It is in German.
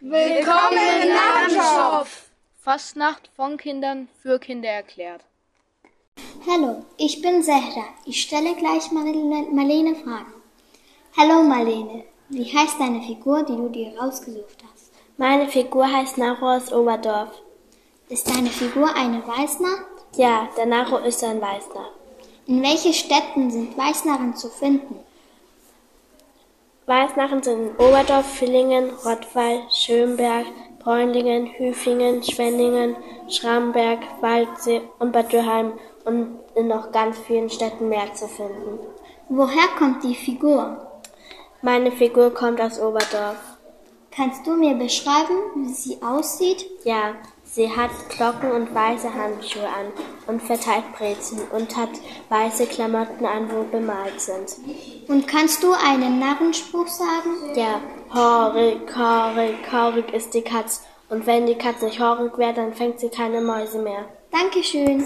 Willkommen im Narrenschopf! Fastnacht von Kindern für Kinder erklärt. Hallo, ich bin Sehra. Ich stelle gleich Marlene, Marlene Fragen. Hallo Marlene, wie heißt deine Figur, die du dir rausgesucht hast? Meine Figur heißt Naro aus Oberdorf. Ist deine Figur eine Weißner? Ja, der Naro ist ein Weißner. In welchen Städten sind Weißnarren zu finden? Weißnarren sind in Oberdorf, Villingen, Rottweil, Schönberg, Bräunlingen, Hüfingen, Schwenningen, Schramberg, Waldsee und Bad Dürheim und in noch ganz vielen Städten mehr zu finden. Woher kommt die Figur? Meine Figur kommt aus Oberdorf. Kannst du mir beschreiben, wie sie aussieht? Ja, sie hat Glocken und weiße Handschuhe an und verteilt Brezen und hat weiße Klamotten an, wo bemalt sind. Und kannst du einen Narrenspruch sagen? Ja, horig, horig, horig ist die Katz. Und wenn die Katze nicht horig wäre, dann fängt sie keine Mäuse mehr. Dankeschön.